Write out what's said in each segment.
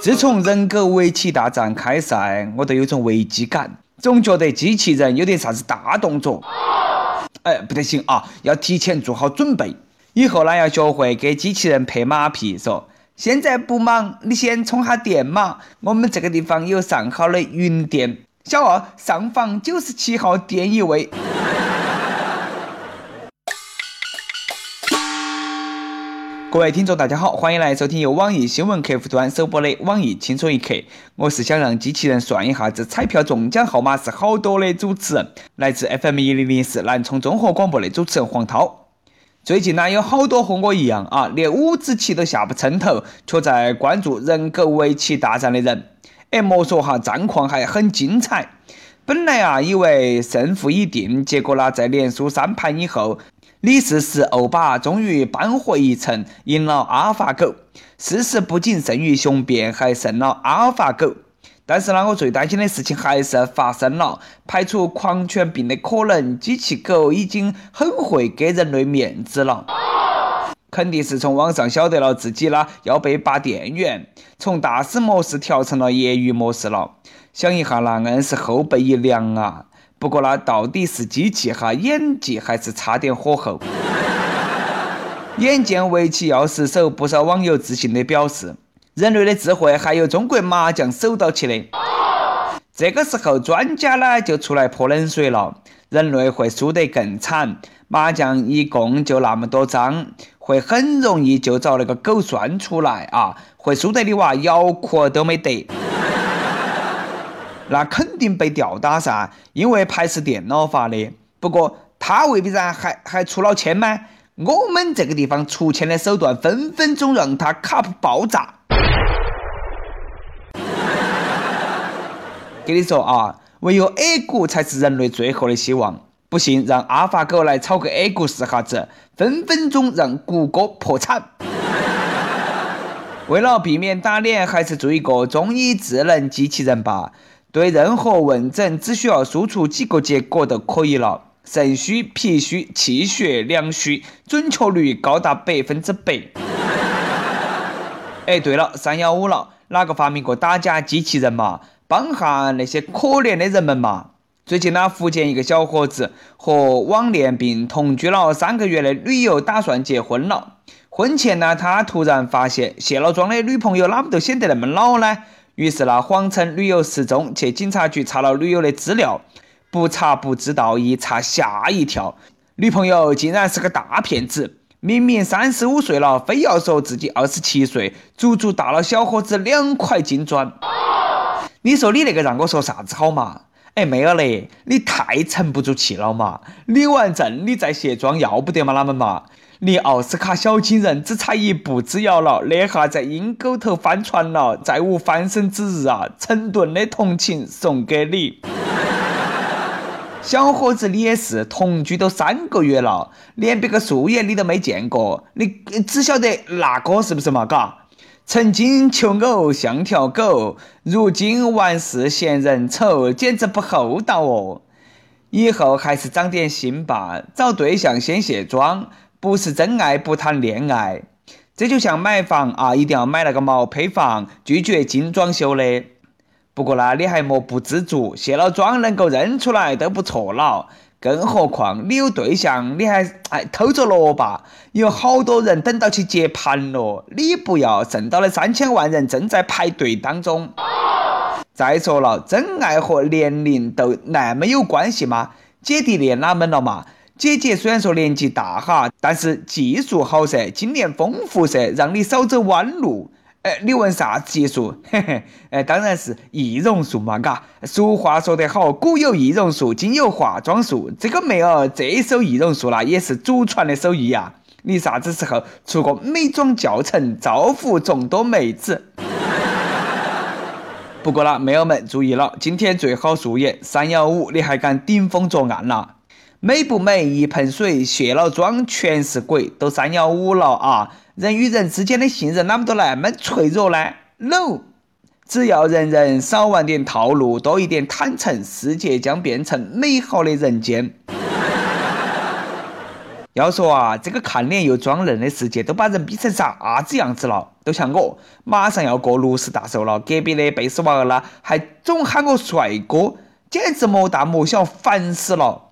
自从人狗围棋大战开赛，我都有种危机感，总觉得机器人有点啥子大动作。哎，不得行啊，要提前做好准备。以后呢，要学会给机器人拍马屁，说现在不忙，你先充下电嘛。我们这个地方有上好的云电，小二上房九十七号电一位。各位听众，大家好，欢迎来收听由网易新闻客户端首播的网易轻松一刻。我是想让机器人算一下子彩票中奖号码是好多的主持人，来自 FM 一零零四南充综合广播的主持人黄涛。最近呢，有好多和我一样啊，连五子棋都下不称头，却在关注人狗围棋大战的人。哎，莫说哈，战况还很精彩。本来啊，以为胜负已定，结果呢，在连输三盘以后。李世石欧巴终于扳回一城，赢了阿尔法狗。事实不仅胜于雄辩，还胜了阿尔法狗。但是呢，我最担心的事情还是发生了。排除狂犬病的可能，机器狗已经很会给人类面子了。肯定是从网上晓得了自己呢要被拔电源，从大师模式调成了业余模式了。想一下那硬是后背一凉啊！不过那到底是机器哈演技还是差点火候？眼见围棋要失手，不少网友自信地表示：“人类的智慧还有中国麻将守到起的。”这个时候，专家呢就出来泼冷水了：“人类会输得更惨，麻将一共就那么多张，会很容易就找那个狗算出来啊，会输得你娃摇裤都没得。”那肯定被吊打噻，因为牌是电脑发的。不过他未必然还还出了千吗？我们这个地方出千的手段，分分钟让他卡爆炸。给你说啊，唯有 A 股才是人类最后的希望。不信，让阿法狗来炒个 A 股试下子，分分钟让谷歌破产。为了避免打脸，还是做一个中医智能机器人吧。对任何问诊，只需要输出几个结果就可以了。肾虚、脾虚、气血两虚，准确率高达百分之百。哎，对了，三幺五了，哪个发明过打假机器人嘛？帮下那些可怜的人们嘛！最近呢，福建一个小伙子和网恋并同居了三个月的女友打算结婚了。婚前呢，他突然发现卸了妆的女朋友哪么都显得那么老呢？于是呢，谎称女友失踪，去警察局查了女友的资料。不查不知道，一查吓一跳，女朋友竟然是个大骗子！明明三十五岁了，非要说自己二十七岁，足足大了小伙子两块金砖。你说你那个让我说啥子好嘛？哎，妹儿嘞，你太沉不住气了嘛！领完证你再卸妆，要不得嘛？哪们嘛？离奥斯卡小金人只差一步之遥了，那下在阴沟头翻船了，再无翻身之日啊！成吨的同情送给你，小伙子，你也是同居都三个月了，连别个素颜你都没见过，你只晓得那个是不是嘛？嘎，曾经求偶像条狗，如今完事嫌人丑，简直不厚道哦！以后还是长点心吧，找对象先卸妆。不是真爱不谈恋爱，这就像买房啊，一定要买那个毛坯房，拒绝精装修的。不过呢，你还莫不知足，卸了妆能够认出来都不错了。更何况你有对象，你还哎偷着乐吧？有好多人等到去接盘了，你不要，挣到的三千万人正在排队当中。再说了，真爱和年龄都那么有关系吗？姐弟恋哪门了嘛？姐姐虽然说年纪大哈，但是技术好噻，经验丰富噻，让你少走弯路。哎，你问啥子技术？嘿 嘿，哎，当然是易容术嘛，嘎。俗话说得好，古有易容术，今有化妆术。这个妹儿这手易容术啦，也是祖传的手艺呀。你啥子时候出个美妆教程，造福众多妹子？不过啦，妹儿们注意了，今天最好素颜。三幺五，你还敢顶风作案啦？美不美？一盆水，卸了妆全是鬼，都三幺五了啊！人与人之间的信任，啷么都那么脆弱呢？No，只要人人少玩点套路，多一点坦诚，世界将变成美好的人间。要说啊，这个看脸又装嫩的世界都把人逼成啥子样子了？都像我，马上要过六十大寿了，隔壁的贝斯娃儿呢，还总喊我帅哥，简直莫大莫小，烦死了！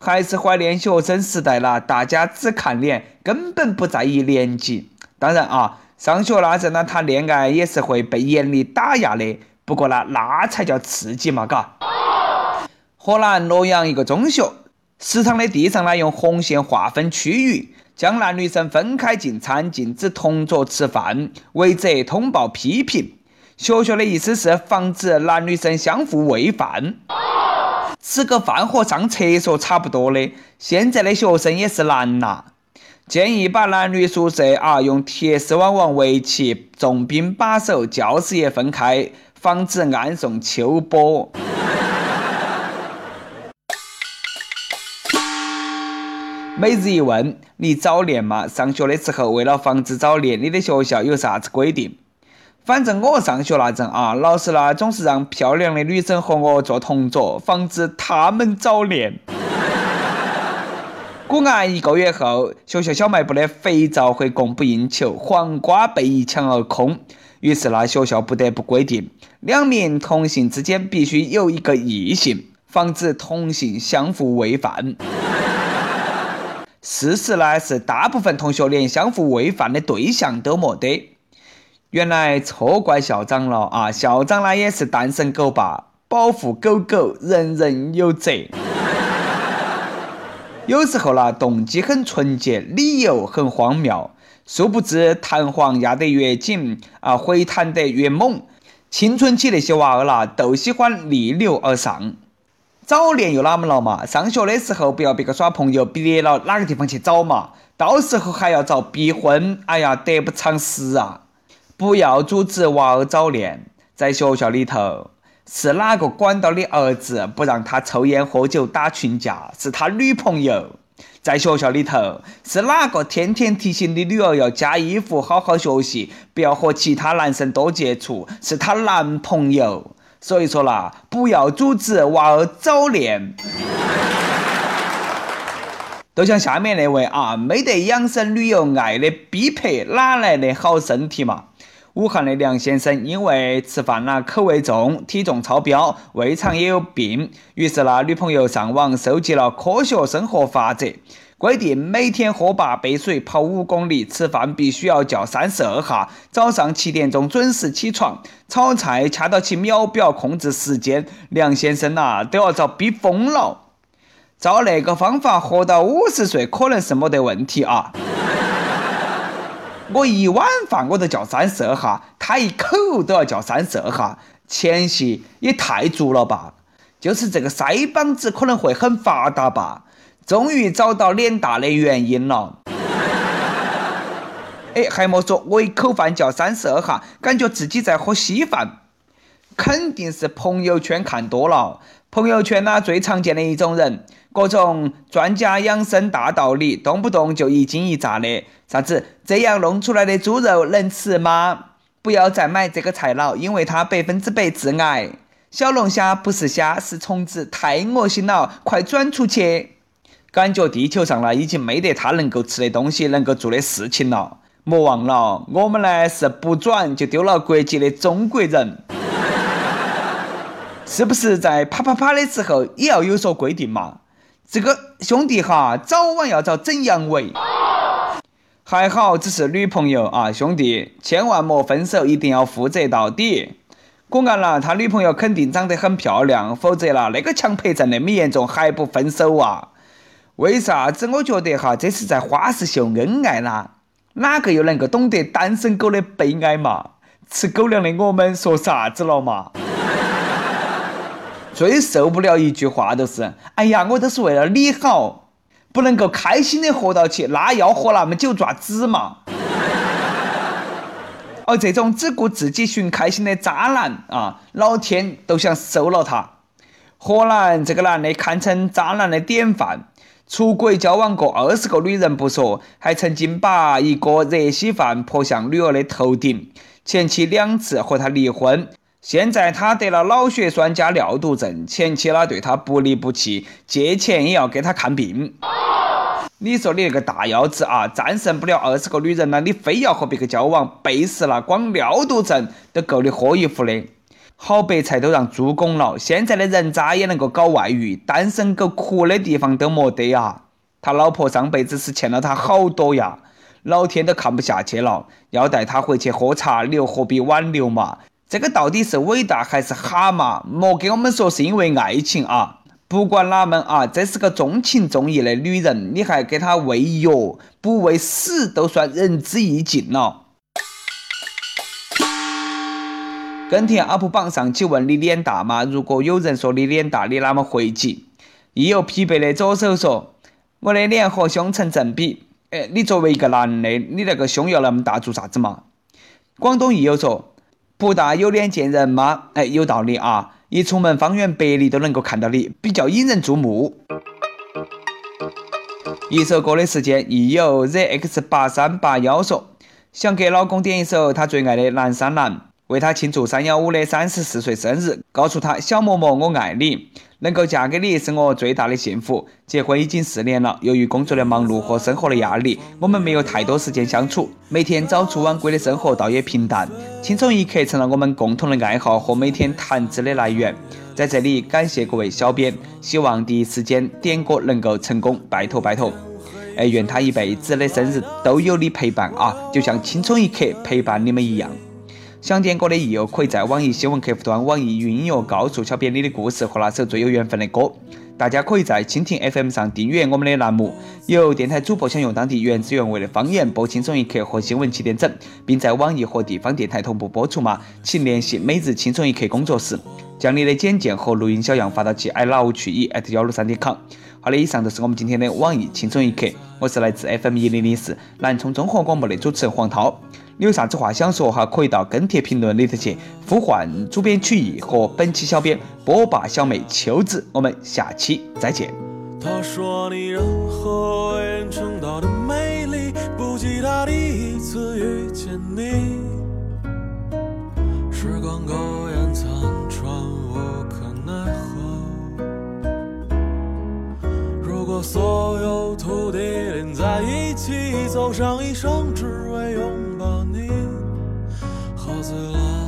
还是怀念学生时代啦，大家只看脸，根本不在意年纪。当然啊，上学那阵呢，谈恋爱也是会被严厉打压的，不过呢，那才叫刺激嘛，嘎。河南洛阳一个中学。食堂的地上呢，用红线划分区域，将男女生分开进餐，禁止同桌吃饭，违者通报批评。学校的意思是防止男女生相互喂饭，吃个饭和上厕所差不多的。现在的学生也是难呐，建议把男女宿舍啊用铁丝网网围起，重兵把守，教室也分开，防止暗送秋波。每日一问：你早恋吗？上学的时候，为了防止早恋，你的学校有啥子规定？反正我上学那阵啊，老师呢总是让漂亮的女生和我做同桌，防止她们早恋。果然，一个月后，学校小卖部的肥皂会供不应求，黄瓜被一抢而空。于是呢，学校不得不规定，两名同性之间必须有一个异性，防止同性相互喂饭。事实呢是，大部分同学连相互喂饭的对象都没得。原来错怪校长了啊！校长呢也是单身狗爸，保护狗狗，人人有责。有时候呢，动机很纯洁，理由很荒谬，殊不知弹簧压得越紧啊，回弹得越猛。青春期那些娃儿啦，都喜欢逆流而上。早恋又哪么了嘛？上学的时候不要别个耍朋友，别了哪个地方去找嘛？到时候还要遭逼婚，哎呀，得不偿失啊！不要阻止娃儿早恋。在学校里头，是哪个管到的儿子不让他抽烟喝酒打群架？是他女朋友。在学校里头，是哪个天天提醒你女儿要加衣服、好好学习，不要和其他男生多接触？是她男朋友。所以说啦，不要阻止娃儿早恋。都像下面那位啊，没得养生旅游爱的逼迫，哪来的好身体嘛？武汉的梁先生因为吃饭啦口味重，体重超标，胃肠也有病，于是呢，女朋友上网搜集了科学生活法则。规定每天喝八杯水，跑五公里，吃饭必须要叫三十二下。早上七点钟准时起床，炒菜掐到起秒表，控制时间。梁先生呐，都要遭逼疯了。照那个方法，活到五十岁可能是没得问题啊。我一碗饭我都叫三十二下，他一口都要叫三十二下，前戏也太足了吧？就是这个腮帮子可能会很发达吧？终于找到脸大的原因了。哎，还莫说，我一口饭叫三十二下，感觉自己在喝稀饭。肯定是朋友圈看多了。朋友圈呢，最常见的一种人，各种专家养生大道理，动不动就一惊一乍的。啥子？这样弄出来的猪肉能吃吗？不要再买这个菜了，因为它百分之百致癌。小龙虾不是虾，是虫子，太恶心了，快转出去！感觉地球上呢，已经没得他能够吃的东西，能够做的事情了。莫忘了，我们呢是不转就丢了国籍的中国人，是不是在啪啪啪的时候也要有所规定嘛？这个兄弟哈，早晚要遭整阳痿。还好只是女朋友啊，兄弟，千万莫分手，一定要负责到底。果然啦，他女朋友肯定长得很漂亮，否则啦，那个强迫症那么严重还不分手啊？为啥子我觉得哈，这是在花式秀恩爱啦？哪个又能够懂得单身狗的悲哀嘛？吃狗粮的我们说啥子了嘛？最受不了一句话就是：哎呀，我都是为了你好，不能够开心的活到起，那要活那么久爪子嘛？而这种只顾自己寻开心的渣男啊，老天都想收了他。河南这个男的堪称渣男的典范。出轨交往过二十个女人不说，还曾经把一个热稀饭泼向女儿的头顶。前妻两次和他离婚，现在他得了脑血栓加尿毒症，前妻呢对他不离不弃，借钱也要给他看病。你说你那个大腰子啊，战胜不了二十个女人了，你非要和别个交往，背时了，光尿毒症都够你喝一壶的。好白菜都让猪拱了，现在的人渣也能够搞外遇？单身狗哭的地方都没得呀！他老婆上辈子是欠了他好多呀，老天都看不下去了，要带他回去喝茶，留何必挽留嘛？这个到底是伟大还是哈嘛？莫给我们说是因为爱情啊！不管哪门啊，这是个重情重义的女人，你还给她喂药，不喂死都算仁至义尽了。跟帖 UP 榜上，请问你脸大吗？如果有人说你脸大，你哪么回击？亦有疲惫的左手说：“我的脸和胸成正比。”哎，你作为一个男的，你那个胸要那么大做啥子嘛？广东亦有说：“不大有脸见人吗？”哎，有道理啊。一出门，方圆百里都能够看到你，比较引人注目。一首歌的时间，亦有 zx 八三八幺说，想给老公点一首他最爱的《南山南》，为他庆祝三幺五的三十四岁生日，告诉他小嬷嬷我爱你。能够嫁给你是我最大的幸福。结婚已经四年了，由于工作的忙碌和生活的压力，我们没有太多时间相处。每天早出晚归的生活倒也平淡。轻松一刻成了我们共同的爱好和每天谈资的来源。在这里感谢各位小编，希望第一时间点歌能够成功，拜托拜托。哎，愿他一辈子的生日都有你陪伴啊，就像青春一刻陪伴你们一样。想点歌的益友可以在网易新闻客户端、网易云音乐告诉小编你的故事和那首最有缘分的歌。大家可以在蜻蜓 FM 上订阅我们的栏目，由电台主播想用当地原汁原味的方言播轻松一刻和新闻七点整，并在网易和地方电台同步播出吗？请联系每日轻松一刻工作室，将你的简介和录音小样发到其 i love 去一 at 幺六三点 com。好的，以上就是我们今天的网易轻松一刻，我是来自 FM 一零零四南充综合广播的主持人黄涛。你有啥子话想说哈？可以到跟帖评论里头去呼唤主编曲艺和本期小编波霸小妹秋子。我们下期再见。他说你任何为人称道的美丽，不及他第一次遇见你。时光苟延残喘，无可奈何。如果所有土地连在一起，走上一生，只为拥。醉了，